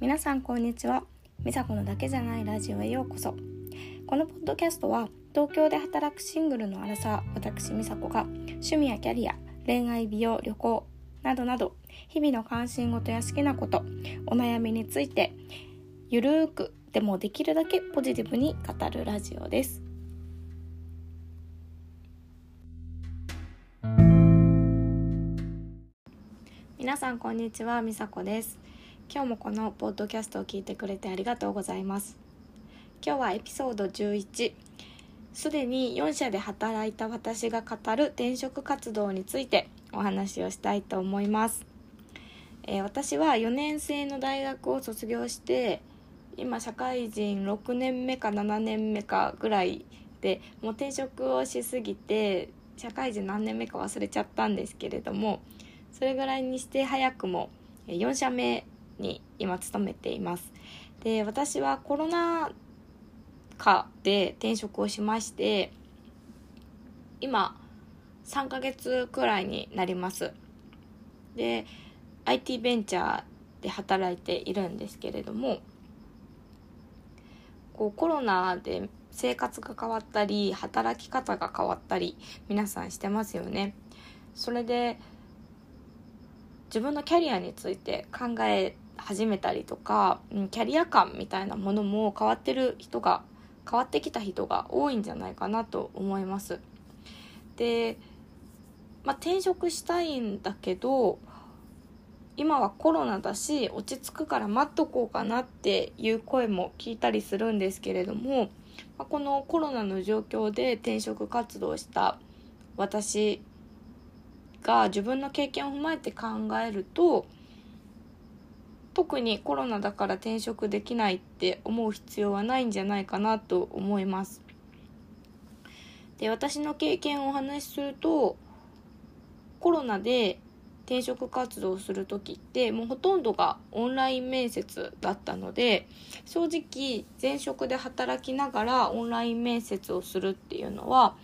皆さんこんにちは。美佐子のだけじゃないラジオへようこそ。このポッドキャストは東京で働くシングルのアラサー私美佐子が趣味やキャリア恋愛美容旅行などなど日々の関心事や好きなことお悩みについてゆるーくでもできるだけポジティブに語るラジオです。皆さんこんにちは美佐子です。今日もこのポッドキャストを聞いてくれてありがとうございます。今日はエピソード11すでに4社で働いた私が語る転職活動についてお話をしたいと思います、えー、私は4年生の大学を卒業して今社会人6年目か7年目かぐらいでもう転職をしすぎて社会人何年目か忘れちゃったんですけれどもそれぐらいにして早くも4社目に今勤めています。で私はコロナ禍で転職をしまして今3ヶ月くらいになります。で IT ベンチャーで働いているんですけれどもこうコロナで生活が変わったり働き方が変わったり皆さんしてますよね。それで自分のキャリアについて考え始めたりとか、うん、キャリア感みたいなものも変わってる人が変わってきた人が多いんじゃないかなと思います。で、まあ、転職したいんだけど今はコロナだし落ち着くから待っとこうかなっていう声も聞いたりするんですけれども、まあ、このコロナの状況で転職活動した私が自分の経験を踏まえて考えると特にコロナだから転職できないって思う必要はないんじゃないかなと思います。で私の経験をお話しするとコロナで転職活動をする時ってもうほとんどがオンライン面接だったので正直前職で働きながらオンライン面接をするっていうのは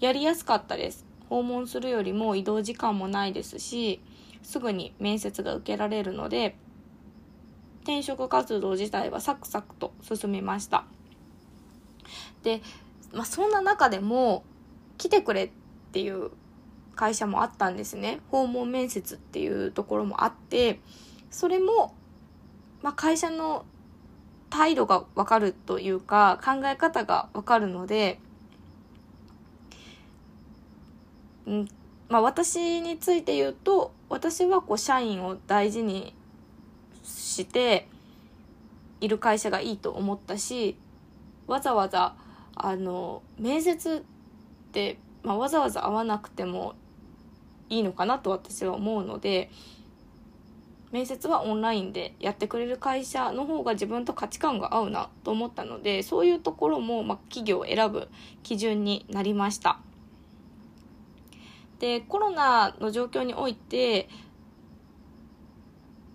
やりやすかったです訪問するよりも移動時間もないですしすぐに面接が受けられるので転職活動自体はサクサクと進みました。で、まあ、そんな中でも来てくれっていう会社もあったんですね。訪問面接っていうところもあってそれも、まあ、会社の態度がわかるというか考え方がわかるので、んまあ、私について言うと私はこう社員を大事にしている会社がいいと思ったしわざわざあの面接って、まあ、わざわざ会わなくてもいいのかなと私は思うので面接はオンラインでやってくれる会社の方が自分と価値観が合うなと思ったのでそういうところも、まあ、企業を選ぶ基準になりました。でコロナの状況において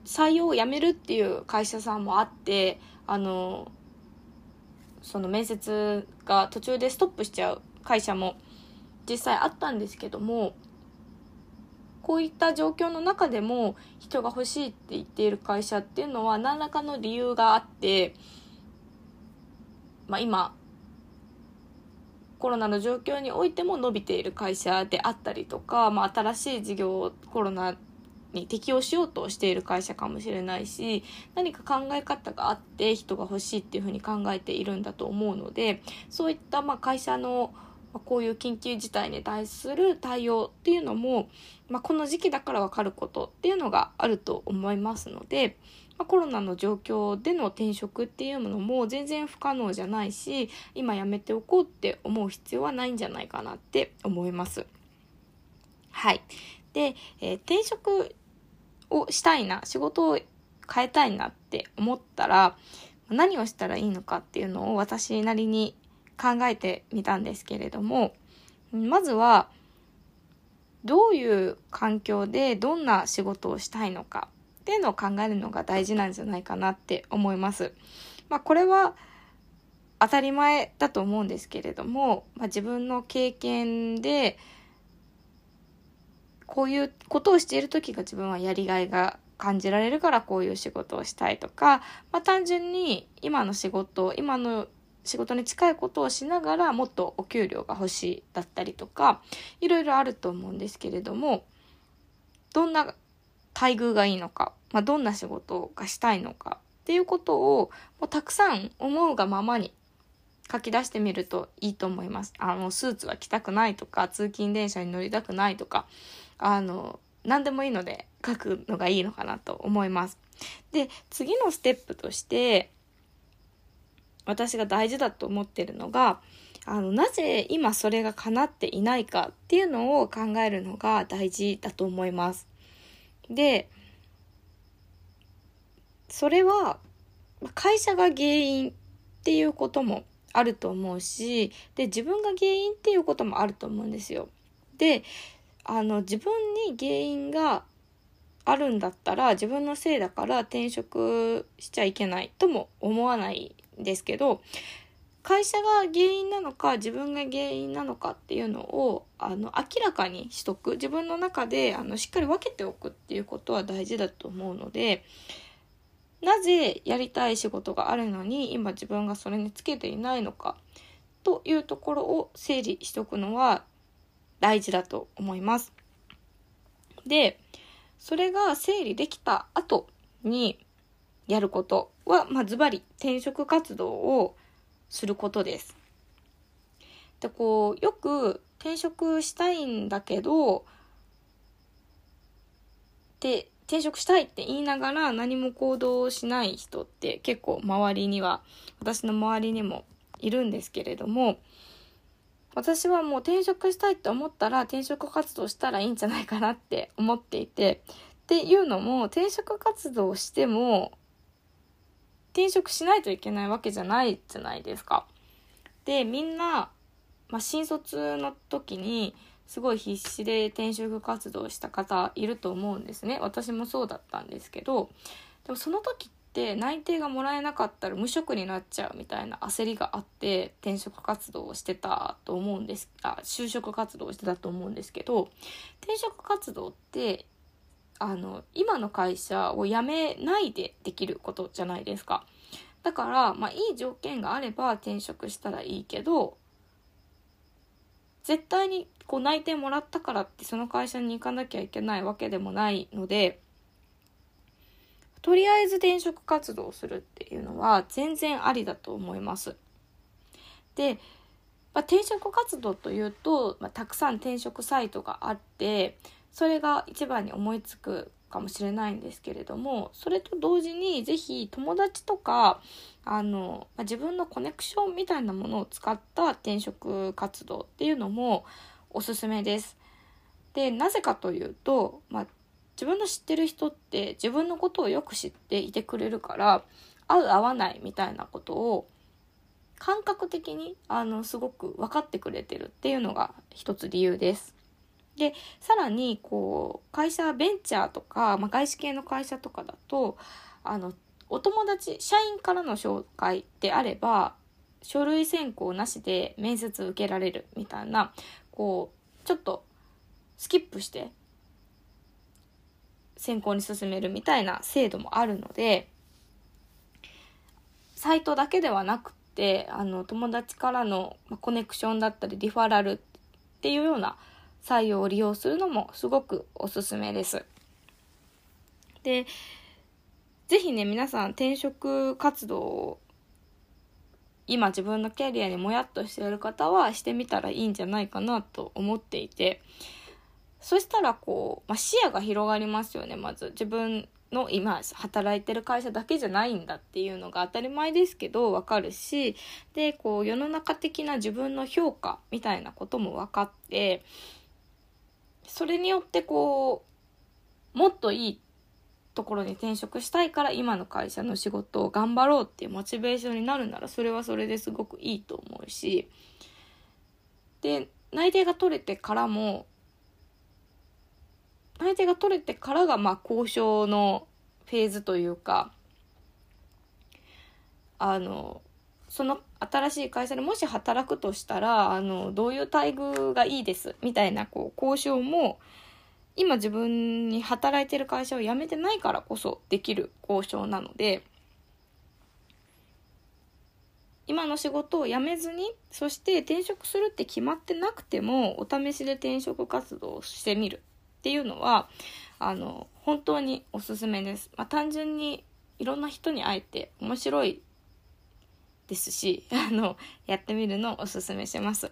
採用をやめるっていう会社さんもあってあのその面接が途中でストップしちゃう会社も実際あったんですけどもこういった状況の中でも人が欲しいって言っている会社っていうのは何らかの理由があって、まあ、今コロナの状況においても伸びている会社であったりとか、まあ、新しい事業コロナに適応しようとしている会社かもしれないし何か考え方があって人が欲しいっていうふうに考えているんだと思うのでそういったまあ会社のこういう緊急事態に対する対応っていうのも、まあ、この時期だから分かることっていうのがあると思いますので、まあ、コロナの状況での転職っていうものも全然不可能じゃないし今やめておこうって思う必要はないんじゃないかなって思います。はい。で、えー、転職をしたいな、仕事を変えたいなって思ったら、何をしたらいいのかっていうのを私なりに考えてみたんですけれども、まずは、どういう環境でどんな仕事をしたいのかっていうのを考えるのが大事なんじゃないかなって思います。まあ、これは当たり前だと思うんですけれども、まあ、自分の経験でこういうことをしている時が自分はやりがいが感じられるからこういう仕事をしたいとか、まあ、単純に今の仕事今の仕事に近いことをしながらもっとお給料が欲しいだったりとかいろいろあると思うんですけれどもどんな待遇がいいのか、まあ、どんな仕事がしたいのかっていうことをもうたくさん思うがままに書き出してみるといいと思います。あの、スーツは着たくないとか、通勤電車に乗りたくないとか、あの、何でもいいので書くのがいいのかなと思います。で、次のステップとして、私が大事だと思ってるのが、あの、なぜ今それが叶っていないかっていうのを考えるのが大事だと思います。で、それは、会社が原因っていうこともあると思うし、で、自分が原因っていうこともあると思うんですよ。で、あの、自分に原因があるんだったら自分のせいだから転職しちゃいけないとも思わないんですけど会社が原因なのか自分が原因なのかっていうのをあの明らかにしとく。自分の中であのしっかり分けておくっていうことは大事だと思うのでなぜやりたい仕事があるのに今自分がそれにつけていないのかというところを整理しておくのは大事だと思います。でそれが整理できた後にやることは、まあ、ズバリ転職活動をすることです。で、こう、よく転職したいんだけど、で、転職したいって言いながら何も行動しない人って結構周りには、私の周りにもいるんですけれども、私はもう転職したいって思ったら転職活動したらいいんじゃないかなって思っていて、っていうのも転職活動しても転職しないといけないわけじゃないじゃないですか。で、みんな、まあ、新卒の時にすごい必死で転職活動した方いると思うんですね。私もそうだったんですけど、でもその時って内定がもらえなかったら無職になっちゃうみたいな焦りがあって転職活動をしてたと思うんですあ就職活動をしてたと思うんですけど転職活動ってあの今の会社を辞めないでできることじゃないですか。だからまあいい条件があれば転職したらいいけど絶対にこう内定もらったからってその会社に行かなきゃいけないわけでもないのでとりあえず転職活動をするっていうのは全然ありだと思います。で、まあ、転職活動というと、まあ、たくさん転職サイトがあってそれが一番に思いつくかもしれないんですけれどもそれと同時に是非友達とかあの、まあ、自分のコネクションみたいなものを使った転職活動っていうのもおすすめです。でなぜかというと、まあ、自分の知ってる人って自分のことをよく知っていてくれるから合う合わないみたいなことを感覚的にあのすごく分かってくれてるっていうのが一つ理由です。でさらにこう会社ベンチャーとか、まあ、外資系の会社とかだとあのお友達社員からの紹介であれば書類選考なしで面接受けられるみたいなこうちょっとスキップして選考に進めるみたいな制度もあるのでサイトだけではなくてあの友達からのコネクションだったりリファラルっていうような採用を利用するのもすごくおすすめです。で是非ね皆さん転職活動を今自分のキャリアにもやっとしている方はしてみたらいいんじゃないかなと思っていてそしたらこう、まあ、視野が広がりますよねまず。自分の今働いてる会社だけじゃないんだっていうのが当たり前ですけど分かるし。でこう世の中的な自分の評価みたいなことも分かってそれによってこうもっといいところに転職したいから今の会社の仕事を頑張ろうっていうモチベーションになるならそれはそれですごくいいと思うし。で内定が取れてからも内定が取れてからがまあ交渉のフェーズというかあのその新しい会社でもし働くとしたらあのどういう待遇がいいですみたいなこう交渉も今自分に働いてる会社を辞めてないからこそできる交渉なので今の仕事を辞めずにそして転職するって決まってなくてもお試しで転職活動をしてみる。っていうのはあの本当におすすめです。まあ、単純にいろんな人に会えて面白いですし あのやってみるのをおすすめします。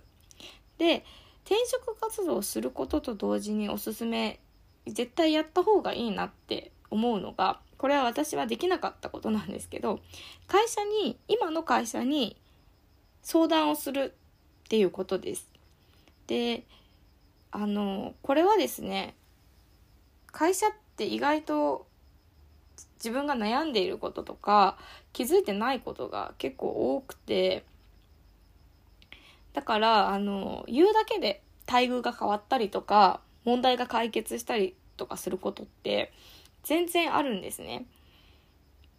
で転職活動をすることと同時におすすめ絶対やった方がいいなって思うのがこれは私はできなかったことなんですけど会社に今の会社に相談をするっていうことです。であのこれはですね会社って意外と自分が悩んでいることとか気づいてないことが結構多くてだからあの言うだけで待遇が変わったりとか問題が解決したりとかすることって全然あるんですね。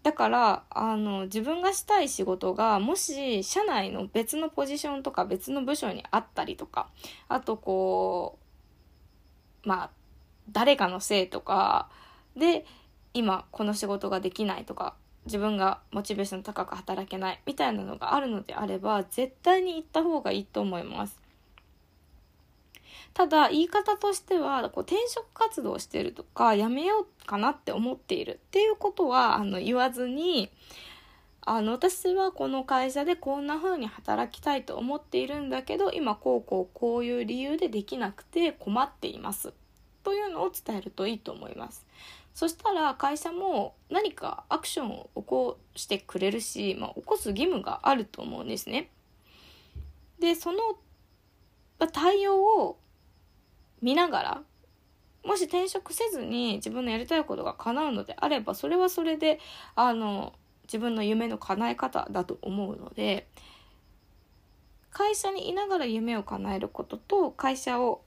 だからあの自分がしたい仕事がもし社内の別のポジションとか別の部署にあったりとかあとこうまあ誰かのせいとかで今この仕事ができないとか自分がモチベーション高く働けないみたいなのがあるのであれば絶対に行った方がいいと思います。ただ言い方としてはこう転職活動してるとかやめようかなって思っているっていうことはあの言わずにあの私はこの会社でこんな風に働きたいと思っているんだけど今こうこうこういう理由でできなくて困っていますというのを伝えるといいと思います。そしたら会社も何かアクションを起こしてくれるし、まあ、起こす義務があると思うんですね。でその対応を見ながらもし転職せずに自分のやりたいことが叶うのであればそれはそれであの自分の夢の叶え方だと思うので会社にいながら夢を叶えることと会社を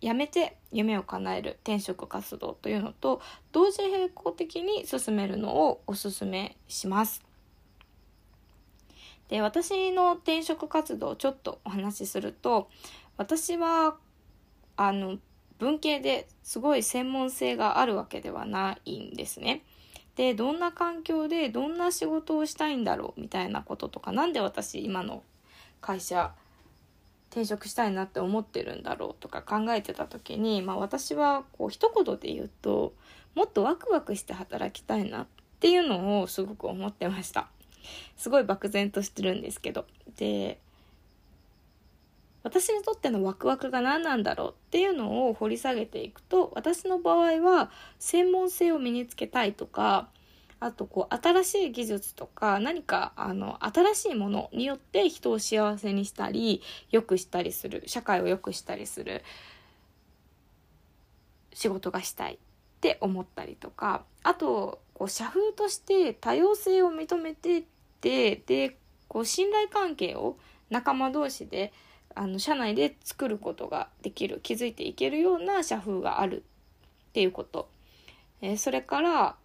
辞めて夢を叶える転職活動というのと同時並行的に進めるのをおすすめします。で私の転職活動をちょっとお話しすると私はあの文系ですごい専門性があるわけではないんですね。でどんな環境でどんな仕事をしたいんだろうみたいなこととか何で私今の会社転職したいなって思ってるんだろうとか考えてた時に、まあ、私はこう一言で言うともっとワクワクして働きたいなっていうのをすごく思ってました。すごい漠然としてるんですけど。で私にとってのワクワクが何なんだろうっていうのを掘り下げていくと私の場合は専門性を身につけたいとかあとこう新しい技術とか何かあの新しいものによって人を幸せにしたり良くしたりする社会を良くしたりする仕事がしたいって思ったりとかあとこう社風として多様性を認めてってでこう信頼関係を仲間同士であの社内で作ることができる築いていけるような社風があるっていうこと、えー、それから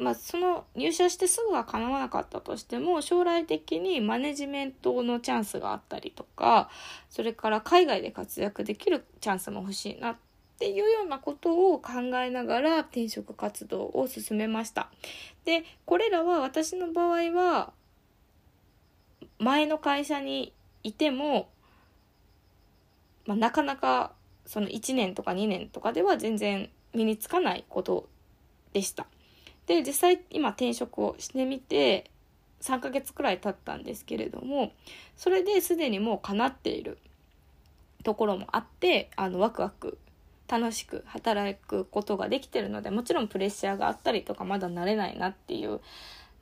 まあ、その入社してすぐは叶わなかったとしても将来的にマネジメントのチャンスがあったりとかそれから海外で活躍できるチャンスも欲しいなっていうようなことを考えながら転職活動を進めました。でこれらは私の場合は前の会社にいてもまあ、なかなかその1年とか2年とかでは全然身につかないことでした。で実際今転職をしてみて3ヶ月くらい経ったんですけれどもそれですでにもう叶っているところもあってあのワクワク楽しく働くことができてるのでもちろんプレッシャーがあったりとかまだ慣れないなっていう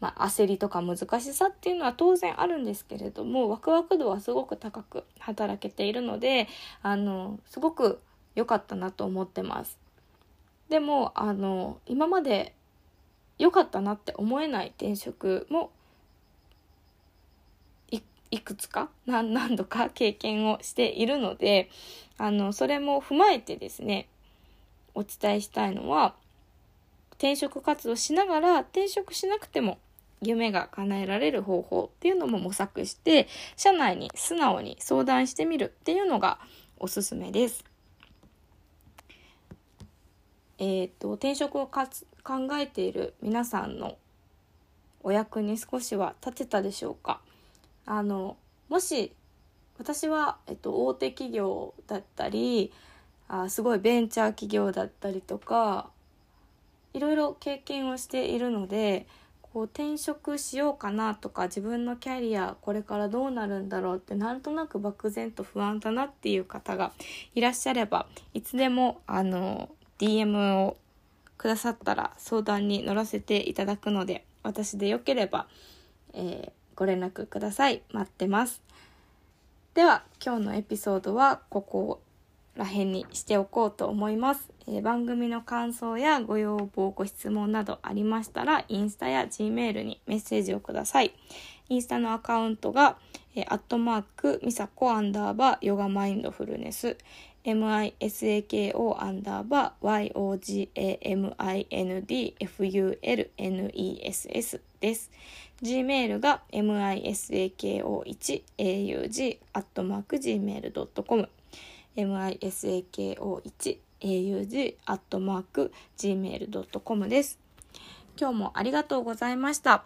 まあ、焦りとか難しさっていうのは当然あるんですけれどもワクワク度はすごく高く働けているのであのすごく良かったなと思ってます。でもあの今まで良かったなって思えない転職もいくつか何何度か経験をしているのであのそれも踏まえてですねお伝えしたいのは転職活動しながら転職しなくても夢が叶えられる方法っていうのも模索して社内に素直に相談してみるっていうのがおすすめです。えーと、転職をかつ考えている皆さんのお役に少しは立てたでしょうか？あのもし私は、えっと、大手企業だったりあすごいベンチャー企業だったりとかいろいろ経験をしているのでこう転職しようかなとか自分のキャリアこれからどうなるんだろうってなんとなく漠然と不安だなっていう方がいらっしゃればいつでもあの DM をくださったら相談に乗らせていただくので私でよければ、えー、ご連絡ください。待ってます。では今日のエピソードはここら辺にしておこうと思います、え番組の感想やご要望、ご質問などありましたら、インスタや G メールにメッセージをください。インスタのアカウントが、えアットマーク、ミサコアンダーバー、ヨガマインドフルネス、misako アンダーバー、yogamindfulness です。gmail が misako1aug.gmail.com misako1 aug.gmail.com です。今日もありがとうございました。